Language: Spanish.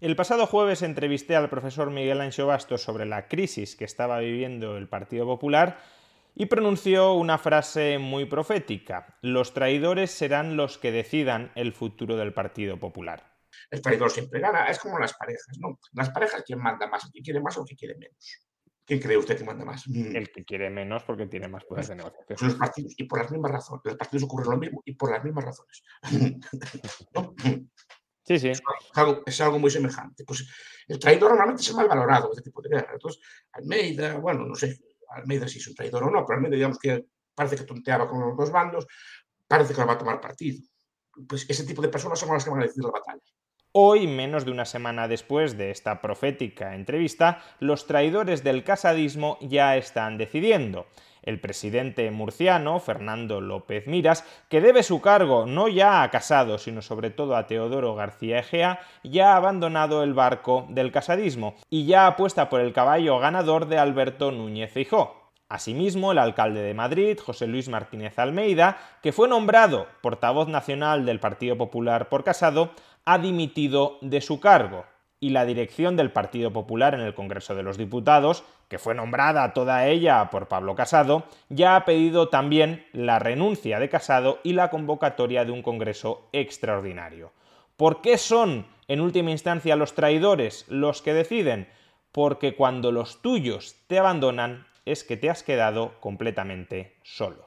El pasado jueves entrevisté al profesor Miguel Ancho Bastos sobre la crisis que estaba viviendo el Partido Popular y pronunció una frase muy profética. Los traidores serán los que decidan el futuro del Partido Popular. El traidor siempre gana, es como las parejas, ¿no? Las parejas, ¿quién manda más? ¿Quién quiere más o quién quiere menos? ¿Quién cree usted que manda más? Mm. El que quiere menos porque tiene más poder de negociación. Son los partidos, y por las mismas razones. Los partidos ocurre lo mismo y por las mismas razones. ¿No? Sí, sí. Es algo, es algo muy semejante. Pues el traidor normalmente es mal valorado este tipo de guerra. Entonces, Almeida, bueno, no sé, Almeida si es un traidor o no, pero Almeida digamos que parece que tonteaba con los dos bandos, parece que no va a tomar partido. Pues ese tipo de personas son las que van a decidir la batalla. Hoy, menos de una semana después de esta profética entrevista, los traidores del casadismo ya están decidiendo. El presidente murciano, Fernando López Miras, que debe su cargo no ya a Casado, sino sobre todo a Teodoro García Egea, ya ha abandonado el barco del casadismo y ya apuesta por el caballo ganador de Alberto Núñez Feijóo. Asimismo, el alcalde de Madrid, José Luis Martínez Almeida, que fue nombrado portavoz nacional del Partido Popular por Casado, ha dimitido de su cargo. Y la dirección del Partido Popular en el Congreso de los Diputados, que fue nombrada toda ella por Pablo Casado, ya ha pedido también la renuncia de Casado y la convocatoria de un Congreso extraordinario. ¿Por qué son, en última instancia, los traidores los que deciden? Porque cuando los tuyos te abandonan, es que te has quedado completamente solo.